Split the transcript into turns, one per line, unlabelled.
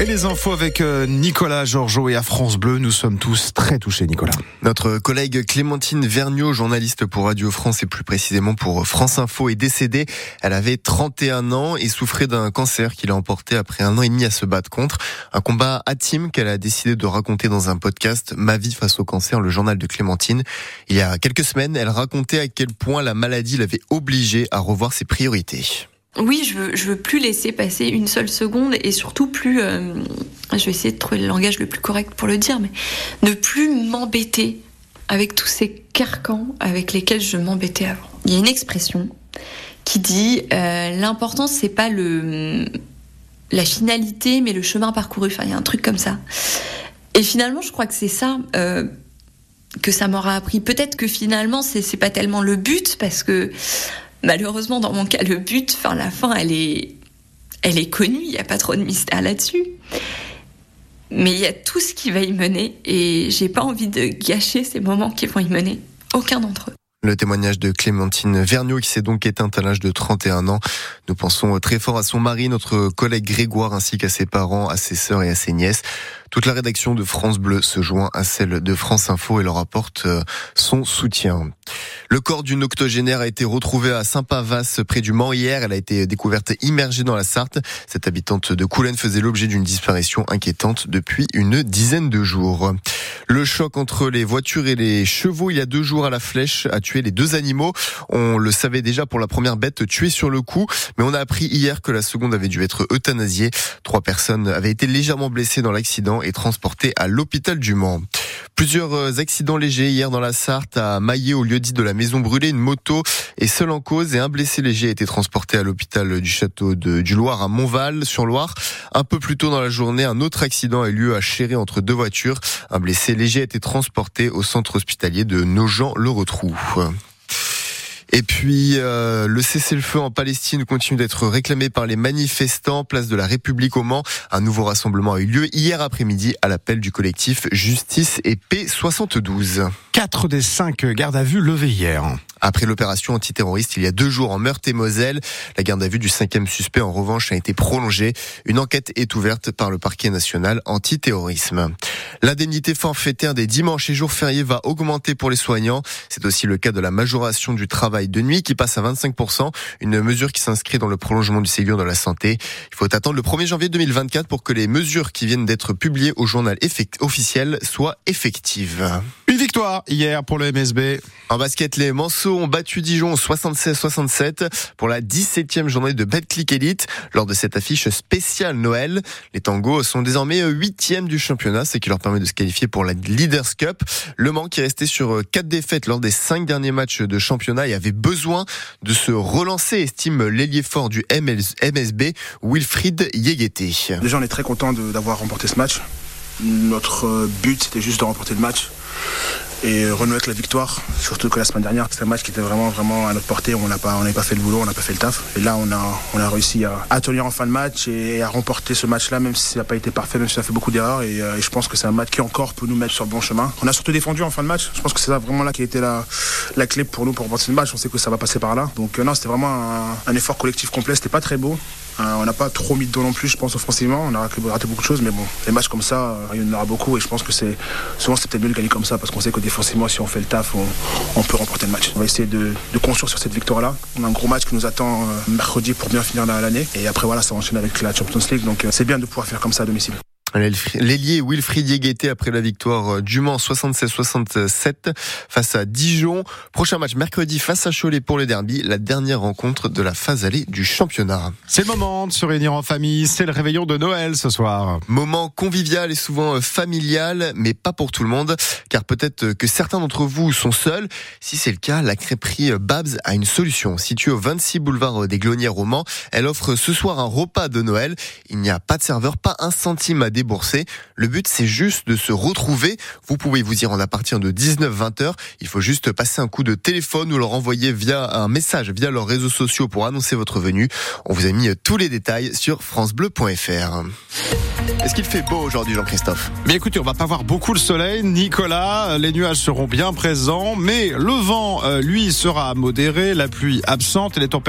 Et les infos avec euh, Nicolas Georgeot et à France Bleu, nous sommes tous très touchés, Nicolas.
Notre collègue Clémentine Vergniaud, journaliste pour Radio France et plus précisément pour France Info, est décédée. Elle avait 31 ans et souffrait d'un cancer qui l'a emporté après un an et demi à se battre contre. Un combat intime qu'elle a décidé de raconter dans un podcast, Ma vie face au cancer, le journal de Clémentine. Il y a quelques semaines, elle racontait à quel point la maladie l'avait obligée à revoir ses priorités.
Oui, je veux, veux plus laisser passer une seule seconde et surtout plus, euh, je vais essayer de trouver le langage le plus correct pour le dire, mais ne plus m'embêter avec tous ces carcans avec lesquels je m'embêtais avant. Il y a une expression qui dit euh, l'important c'est pas le la finalité mais le chemin parcouru. Enfin, il y a un truc comme ça. Et finalement, je crois que c'est ça. Euh, que ça m'aura appris. Peut-être que finalement, c'est pas tellement le but, parce que malheureusement, dans mon cas, le but, enfin, la fin, elle est, elle est connue, il n'y a pas trop de mystère là-dessus. Mais il y a tout ce qui va y mener et j'ai pas envie de gâcher ces moments qui vont y mener. Aucun d'entre eux.
Le témoignage de Clémentine Vergniaud qui s'est donc éteinte à l'âge de 31 ans. Nous pensons très fort à son mari, notre collègue Grégoire, ainsi qu'à ses parents, à ses sœurs et à ses nièces. Toute la rédaction de France Bleu se joint à celle de France Info et leur apporte euh, son soutien. Le corps d'une octogénaire a été retrouvé à Saint-Pavas, près du Mans hier. Elle a été découverte immergée dans la Sarthe. Cette habitante de Coulennes faisait l'objet d'une disparition inquiétante depuis une dizaine de jours. Le choc entre les voitures et les chevaux il y a deux jours à la flèche a tué les deux animaux. On le savait déjà pour la première bête tuée sur le coup, mais on a appris hier que la seconde avait dû être euthanasiée. Trois personnes avaient été légèrement blessées dans l'accident et transportées à l'hôpital du Mans. Plusieurs euh, accidents légers hier dans la Sarthe, à Maillé, au lieu dit de la maison brûlée. Une moto est seule en cause et un blessé léger a été transporté à l'hôpital du château du Loir à Montval, sur Loire. Un peu plus tôt dans la journée, un autre accident a eu lieu à Chéré entre deux voitures. Un blessé léger a été transporté au centre hospitalier de Nogent-le-Retrou. Et puis euh, le cessez-le-feu en Palestine continue d'être réclamé par les manifestants. Place de la République au Mans, un nouveau rassemblement a eu lieu hier après-midi à l'appel du collectif Justice et Paix 72.
Quatre des cinq gardes à vue levés hier.
Après l'opération antiterroriste il y a deux jours en Meurthe-et-Moselle, la garde à vue du cinquième suspect en revanche a été prolongée. Une enquête est ouverte par le parquet national antiterrorisme. L'indemnité forfaitaire des dimanches et jours fériés va augmenter pour les soignants. C'est aussi le cas de la majoration du travail de nuit qui passe à 25%, une mesure qui s'inscrit dans le prolongement du Ségur de la santé. Il faut attendre le 1er janvier 2024 pour que les mesures qui viennent d'être publiées au journal officiel soient effectives.
Une victoire hier pour le MSB.
En basket, les Manceaux ont battu Dijon 76-67 pour la 17e journée de Betclic Elite. Lors de cette affiche spéciale Noël, les Tangos sont désormais 8e du championnat, ce qui leur permet de se qualifier pour la Leaders Cup. Le Mans qui est resté sur 4 défaites lors des 5 derniers matchs de championnat et avait besoin de se relancer, estime l'ailier fort du MSB, Wilfried Yegete.
Déjà, on est très content d'avoir remporté ce match. Notre but, c'était juste de remporter le match et renouer avec la victoire. Surtout que la semaine dernière, c'était un match qui était vraiment, vraiment à notre portée. On n'a pas, pas fait le boulot, on n'a pas fait le taf. Et là, on a, on a réussi à, tenir en fin de match et à remporter ce match-là, même si ça n'a pas été parfait, même si ça a fait beaucoup d'erreurs. Euh, et, je pense que c'est un match qui encore peut nous mettre sur le bon chemin. On a surtout défendu en fin de match. Je pense que c'est vraiment là qui a été la, clé pour nous pour remporter le match. On sait que ça va passer par là. Donc euh, non, c'était vraiment un, effort collectif complet. C'était pas très beau. Euh, on n'a pas trop mis de dos non plus, je pense, offensivement. On a raté beaucoup de choses, mais bon, les matchs comme ça, il y en aura beaucoup. Et je pense que c'est souvent c'est peut-être mieux de gagner comme ça parce qu'on sait que défensivement, si on fait le taf, on, peut remporter le match. On va essayer de, construire sur cette victoire-là. On a un gros match qui nous attend euh, mercredi pour bien finir l'année. Et après, voilà, ça enchaîne avec la Champions League. Donc euh, c'est bien de pouvoir faire comme ça à domicile.
L'ailier Wilfried Yegueté après la victoire euh, du Mans 76-67 face à Dijon. Prochain match mercredi face à Cholet pour le derby, la dernière rencontre de la phase allée du championnat.
C'est le moment de se réunir en famille, c'est le réveillon de Noël ce soir.
Moment convivial et souvent euh, familial, mais pas pour tout le monde, car peut-être que certains d'entre vous sont seuls. Si c'est le cas, la crêperie Babs a une solution. Située au 26 boulevard des Glonnières au Mans, elle offre ce soir un repas de Noël. Il n'y a pas de serveur, pas un centime à débourser. Le but, c'est juste de se retrouver. Vous pouvez vous y rendre à partir de 19-20 heures. Il faut juste passer un coup de téléphone ou leur envoyer via un message via leurs réseaux sociaux pour annoncer votre venue. On vous a mis tous les détails sur francebleu.fr. Est-ce qu'il fait beau aujourd'hui, Jean-Christophe?
Mais écoutez, on va pas voir beaucoup le soleil, Nicolas. Les nuages seront bien présents, mais le vent, euh, lui, sera modéré, la pluie absente et les températures